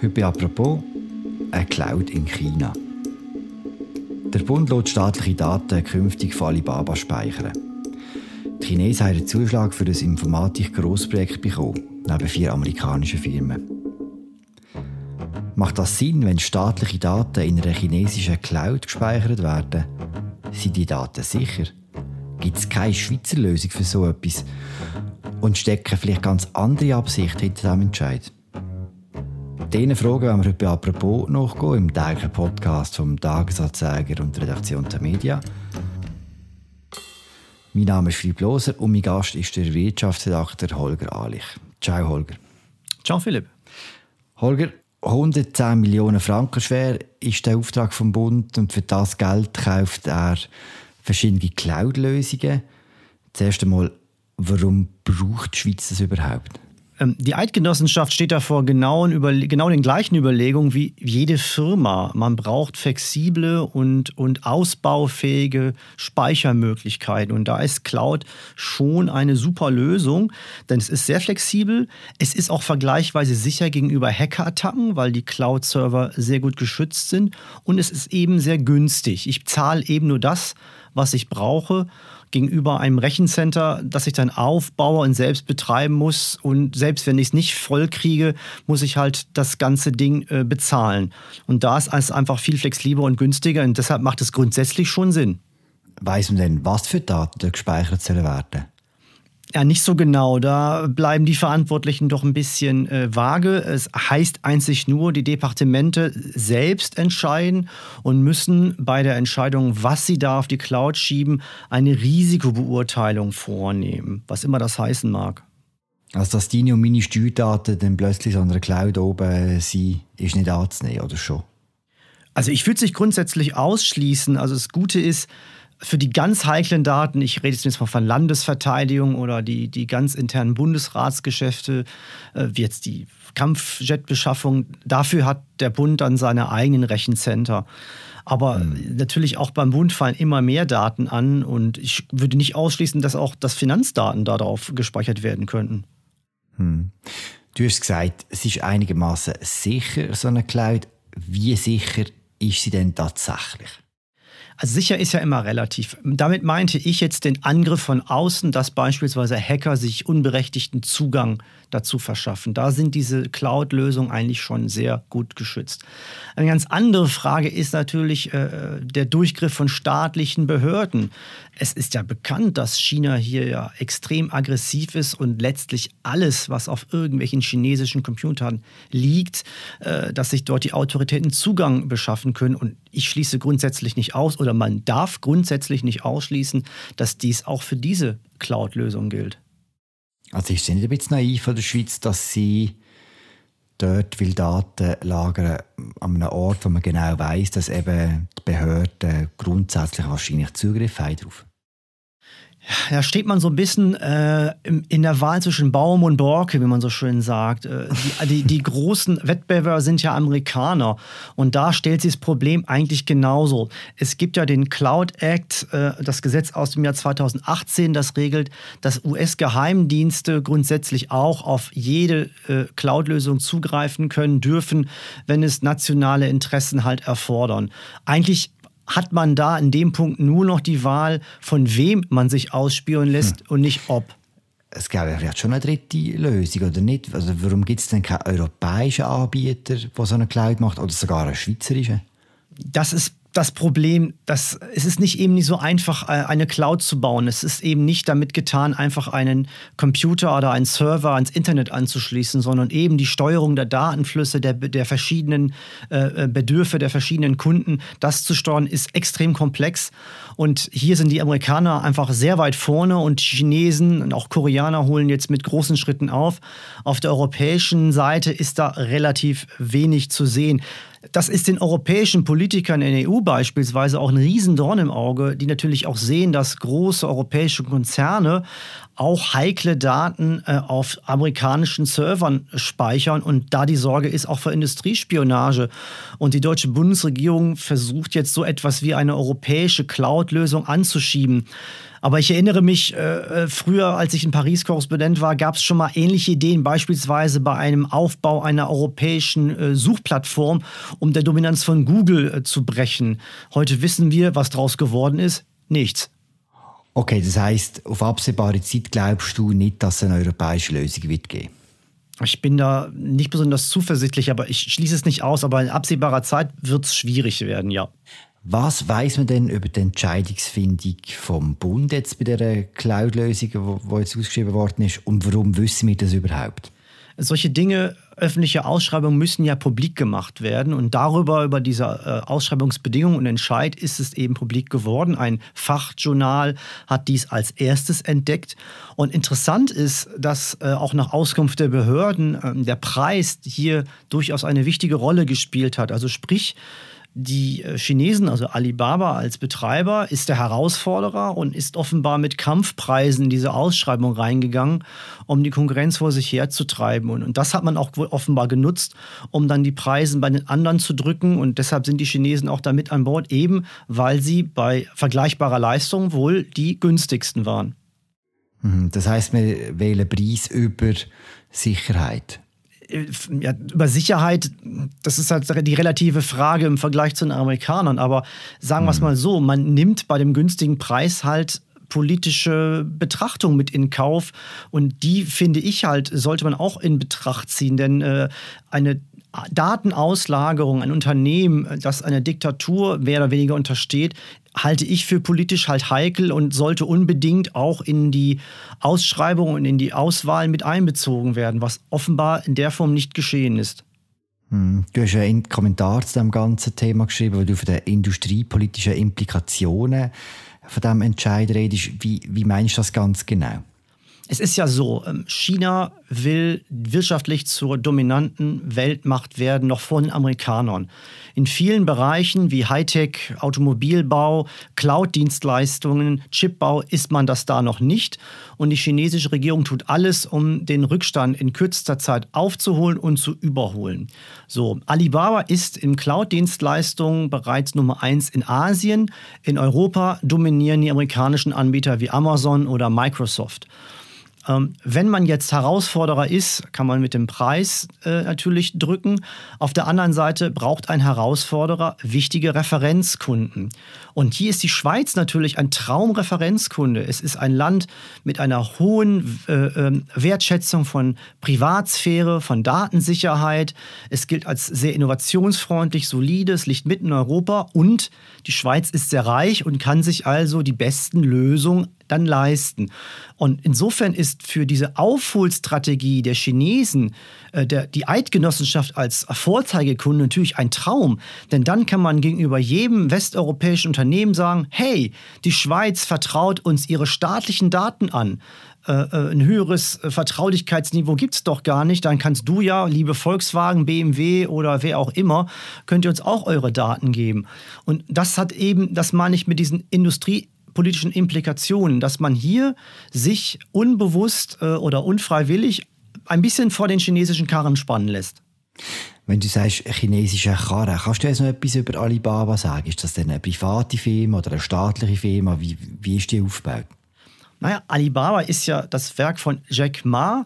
Heute bei «Apropos» eine Cloud in China. Der Bund lässt staatliche Daten künftig von Alibaba speichern. Die Chinesen haben einen Zuschlag für das Informatik-Grossprojekt bekommen, neben vier amerikanischen Firmen. Macht das Sinn, wenn staatliche Daten in einer chinesischen Cloud gespeichert werden? Sind die Daten sicher? Gibt es keine Schweizer Lösung für so etwas? Und stecken vielleicht ganz andere Absichten hinter diesem Entscheid? Diesen Fragen werden wir heute bei «Apropos» nachgehen, im täglichen Podcast vom Tagesanzeiger und Redaktion der Media. Mein Name ist Philipp Loser und mein Gast ist der Wirtschaftsredakteur Holger Ahlich. Ciao, Holger. Ciao, Philipp. Holger, 110 Millionen Franken schwer ist der Auftrag vom Bund und für das Geld kauft er verschiedene Cloud-Lösungen. Zuerst einmal, warum braucht die Schweiz das überhaupt? Ähm, die Eidgenossenschaft steht da vor genau, genau den gleichen Überlegungen wie jede Firma. Man braucht flexible und, und ausbaufähige Speichermöglichkeiten. Und da ist Cloud schon eine super Lösung, denn es ist sehr flexibel. Es ist auch vergleichsweise sicher gegenüber Hackerattacken, weil die Cloud-Server sehr gut geschützt sind. Und es ist eben sehr günstig. Ich zahle eben nur das, was ich brauche gegenüber einem Rechencenter, das ich dann aufbaue und selbst betreiben muss. Und selbst wenn ich es nicht voll kriege, muss ich halt das ganze Ding äh, bezahlen. Und da ist es einfach viel flexibler und günstiger und deshalb macht es grundsätzlich schon Sinn. Weiß man denn, was für Daten gespeichert sollen werden? Ja, nicht so genau. Da bleiben die Verantwortlichen doch ein bisschen äh, vage. Es heißt einzig nur, die Departemente selbst entscheiden und müssen bei der Entscheidung, was sie da auf die Cloud schieben, eine Risikobeurteilung vornehmen, was immer das heißen mag. Also, dass deine und meine Steuerdaten dann plötzlich so einer Cloud oben sind, ist nicht anzunehmen, oder schon? Also, ich würde es nicht grundsätzlich ausschließen. Also, das Gute ist, für die ganz heiklen Daten, ich rede jetzt mal von Landesverteidigung oder die, die ganz internen Bundesratsgeschäfte, äh, wie jetzt die Kampfjetbeschaffung, dafür hat der Bund dann seine eigenen Rechencenter. Aber mhm. natürlich auch beim Bund fallen immer mehr Daten an und ich würde nicht ausschließen, dass auch das Finanzdaten darauf gespeichert werden könnten. Hm. Du hast gesagt, es ist einigermaßen sicher, so eine Cloud. Wie sicher ist sie denn tatsächlich? Also sicher ist ja immer relativ. Damit meinte ich jetzt den Angriff von außen, dass beispielsweise Hacker sich unberechtigten Zugang dazu verschaffen. Da sind diese Cloud-Lösungen eigentlich schon sehr gut geschützt. Eine ganz andere Frage ist natürlich äh, der Durchgriff von staatlichen Behörden. Es ist ja bekannt, dass China hier ja extrem aggressiv ist und letztlich alles, was auf irgendwelchen chinesischen Computern liegt, äh, dass sich dort die Autoritäten Zugang beschaffen können. Und ich schließe grundsätzlich nicht aus oder man darf grundsätzlich nicht ausschließen, dass dies auch für diese Cloud-Lösung gilt. Also ist es nicht ein bisschen naiv von der Schweiz, dass sie dort will Daten lagern an einem Ort, wo man genau weiß, dass eben die Behörden grundsätzlich wahrscheinlich Zugriff haben darauf? Da steht man so ein bisschen äh, in der Wahl zwischen Baum und Borke, wie man so schön sagt. Äh, die, die, großen Wettbewerber sind ja Amerikaner und da stellt sich das Problem eigentlich genauso. Es gibt ja den Cloud Act, äh, das Gesetz aus dem Jahr 2018, das regelt, dass US-Geheimdienste grundsätzlich auch auf jede äh, Cloud-Lösung zugreifen können dürfen, wenn es nationale Interessen halt erfordern. Eigentlich hat man da in dem Punkt nur noch die Wahl, von wem man sich ausspielen lässt hm. und nicht ob. Es gäbe vielleicht schon eine dritte Lösung, oder nicht? Also warum gibt es denn keinen europäischen Anbieter, der so eine Cloud macht, oder sogar einen schweizerischen? Das ist das Problem, dass es ist nicht eben nicht so einfach, äh, eine Cloud zu bauen. Es ist eben nicht damit getan, einfach einen Computer oder einen Server ans Internet anzuschließen, sondern eben die Steuerung der Datenflüsse der, der verschiedenen äh, äh, Bedürfe der verschiedenen Kunden, das zu steuern, ist extrem komplex. Und hier sind die Amerikaner einfach sehr weit vorne und Chinesen und auch Koreaner holen jetzt mit großen Schritten auf. Auf der europäischen Seite ist da relativ wenig zu sehen. Das ist den europäischen Politikern in der EU beispielsweise auch ein Riesendorn im Auge, die natürlich auch sehen, dass große europäische Konzerne auch heikle Daten äh, auf amerikanischen Servern speichern. Und da die Sorge ist auch für Industriespionage. Und die deutsche Bundesregierung versucht jetzt so etwas wie eine europäische Cloud-Lösung anzuschieben. Aber ich erinnere mich, äh, äh früher, als ich in Paris Korrespondent war, gab es schon mal ähnliche Ideen, beispielsweise bei einem Aufbau einer europäischen äh, Suchplattform, um der Dominanz von Google äh, zu brechen. Heute wissen wir, was daraus geworden ist. Nichts. Okay, das heißt, auf absehbare Zeit glaubst du nicht, dass es eine europäische Lösung wird geben? Ich bin da nicht besonders zuversichtlich, aber ich schließe es nicht aus. Aber in absehbarer Zeit wird es schwierig werden, ja. Was weiß man denn über die Entscheidungsfindung vom Bund jetzt bei der Cloud-Lösung, die jetzt ausgeschrieben worden ist? Und warum wissen wir das überhaupt? Solche Dinge, öffentliche Ausschreibungen müssen ja publik gemacht werden. Und darüber, über diese äh, Ausschreibungsbedingungen und Entscheid, ist es eben publik geworden. Ein Fachjournal hat dies als erstes entdeckt. Und interessant ist, dass äh, auch nach Auskunft der Behörden äh, der Preis hier durchaus eine wichtige Rolle gespielt hat. Also sprich, die äh, Chinesen, also Alibaba als Betreiber, ist der Herausforderer und ist offenbar mit Kampfpreisen in diese Ausschreibung reingegangen, um die Konkurrenz vor sich herzutreiben. Und, und das hat man auch offenbar genutzt, um dann die Preise bei den anderen zu drücken. Und deshalb sind die Chinesen auch damit an Bord, eben weil sie bei vergleichbarer Leistung wohl die günstigsten waren. Mhm, das heißt, wir wählen Preis über Sicherheit. Äh, ja, über Sicherheit, das ist halt die relative Frage im Vergleich zu den Amerikanern. Aber sagen wir es mhm. mal so, man nimmt bei dem günstigen Preis halt politische Betrachtung mit in Kauf. Und die, finde ich halt, sollte man auch in Betracht ziehen. Denn äh, eine Datenauslagerung, ein Unternehmen, das einer Diktatur mehr oder weniger untersteht, halte ich für politisch halt heikel und sollte unbedingt auch in die Ausschreibung und in die Auswahl mit einbezogen werden, was offenbar in der Form nicht geschehen ist. Hm, du hast einen Kommentar zu dem ganzen Thema geschrieben, weil du von den industriepolitischen Implikationen von diesem Entscheid redest. Wie, wie meinst du das ganz genau? Es ist ja so, ähm, China will wirtschaftlich zur dominanten Weltmacht werden, noch vor den Amerikanern. In vielen Bereichen wie Hightech, Automobilbau, Cloud-Dienstleistungen, Chipbau ist man das da noch nicht. Und die chinesische Regierung tut alles, um den Rückstand in kürzester Zeit aufzuholen und zu überholen. So, Alibaba ist in Cloud-Dienstleistungen bereits Nummer eins in Asien. In Europa dominieren die amerikanischen Anbieter wie Amazon oder Microsoft. Ähm, wenn man jetzt Herausforderer ist, kann man mit dem Preis äh, natürlich drücken. Auf der anderen Seite braucht ein Herausforderer wichtige Referenzkunden. Und hier ist die Schweiz natürlich ein Traumreferenzkunde. Es ist ein Land mit einer hohen äh, äh, Wertschätzung von Privatsphäre, von Datensicherheit. Es gilt als sehr innovationsfreundlich, solide, es liegt mitten in Europa und die Schweiz ist sehr reich und kann sich also die besten Lösungen dann leisten. Und insofern ist für diese Aufholstrategie der Chinesen äh, der, die Eidgenossenschaft als Vorzeigekunde natürlich ein Traum. Denn dann kann man gegenüber jedem westeuropäischen Unternehmen sagen, hey, die Schweiz vertraut uns ihre staatlichen Daten an. Äh, äh ein höheres äh, Vertraulichkeitsniveau gibt es doch gar nicht. Dann kannst du ja, liebe Volkswagen, BMW oder wer auch immer, könnt ihr uns auch eure Daten geben. Und das hat eben, das meine ich mit diesen Industrie politischen Implikationen, dass man hier sich unbewusst äh, oder unfreiwillig ein bisschen vor den chinesischen Karren spannen lässt. Wenn du sagst chinesische Karren, kannst du jetzt noch etwas über Alibaba sagen? Ist das denn eine private Firma oder eine staatliche Firma? Wie, wie ist die aufgebaut? Naja, Alibaba ist ja das Werk von Jack Ma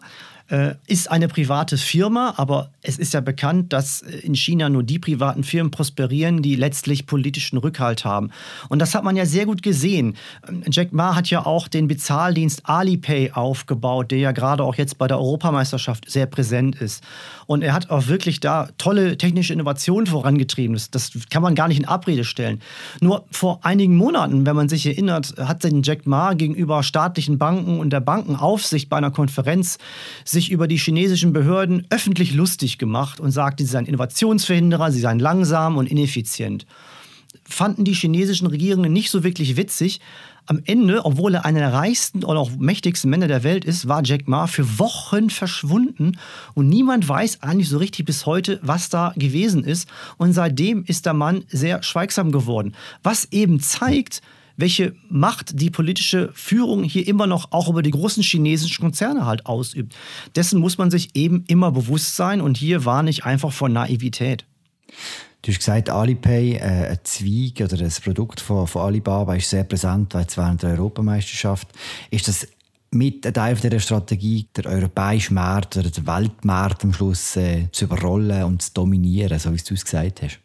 ist eine private Firma, aber es ist ja bekannt, dass äh, in China nur die privaten Firmen prosperieren, die letztlich politischen Rückhalt haben. Und das hat man ja sehr gut gesehen. Ähm, Jack Ma hat ja auch den Bezahldienst Alipay aufgebaut, der ja gerade auch jetzt bei der Europameisterschaft sehr präsent ist. Und er hat auch wirklich da tolle technische Innovationen vorangetrieben. Das, das kann man gar nicht in Abrede stellen. Nur vor einigen Monaten, wenn man sich erinnert, hat den Jack Ma gegenüber staatlichen Banken und der Bankenaufsicht bei einer Konferenz sich über die chinesischen Behörden öffentlich lustig gemacht und sagte, sie seien Innovationsverhinderer, sie seien langsam und ineffizient. Fanden die chinesischen Regierungen nicht so wirklich witzig. Am Ende, obwohl er einer der reichsten oder auch mächtigsten Männer der Welt ist, war Jack Ma für Wochen verschwunden und niemand weiß eigentlich so richtig bis heute, was da gewesen ist. Und seitdem ist der Mann sehr schweigsam geworden. Was eben zeigt, welche Macht die politische Führung hier immer noch auch über die großen chinesischen Konzerne halt ausübt. Dessen muss man sich eben immer bewusst sein und hier war nicht einfach vor Naivität. Du hast gesagt, Alipay, äh, ein Zweig oder ein Produkt von, von Alibaba ist sehr präsent während der Europameisterschaft. Ist das mit ein Teil dieser Strategie, der europäische Markt oder der Weltmarkt am Schluss äh, zu überrollen und zu dominieren, so wie du es gesagt hast?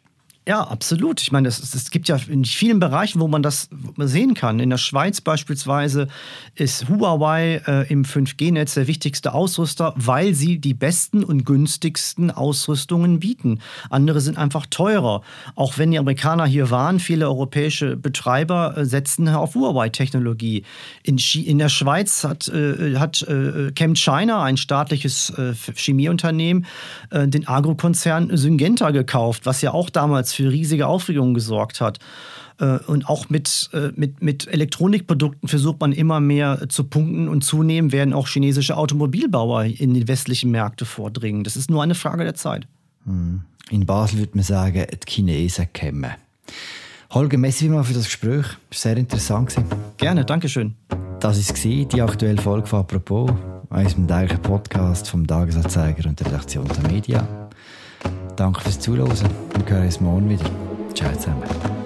Ja, absolut. Ich meine, es, gibt ja in vielen Bereichen, wo man das sehen kann. In der Schweiz beispielsweise ist Huawei äh, im 5G-Netz der wichtigste Ausrüster, weil sie die besten und günstigsten Ausrüstungen bieten. Andere sind einfach teurer. Auch wenn die Amerikaner hier waren, viele europäische Betreiber äh, setzen auf Huawei-Technologie. In, in, der Schweiz hat, äh, hat äh, ChemChina, ein staatliches äh, Chemieunternehmen, äh, den Agrokonzern Syngenta gekauft, was ja auch damals für riesige Aufregung gesorgt hat. Äh, und auch mit, äh, mit, mit Elektronikprodukten versucht man immer mehr zu punkten und zunehmend werden auch chinesische Automobilbauer in die westlichen Märkte vordringen. Das ist nur eine Frage der Zeit. Hm. In Basel würde man sagen, die Chinesen kämen. Holger, merci mal für das Gespräch. Sehr interessant. Gerne, danke schön. Das war die aktuelle Folge von «Apropos», unserem täglichen Podcast vom Tagesanzeiger und der Redaktion der Media. Danke fürs Zuhören. Wir hören uns morgen wieder. Ciao zusammen.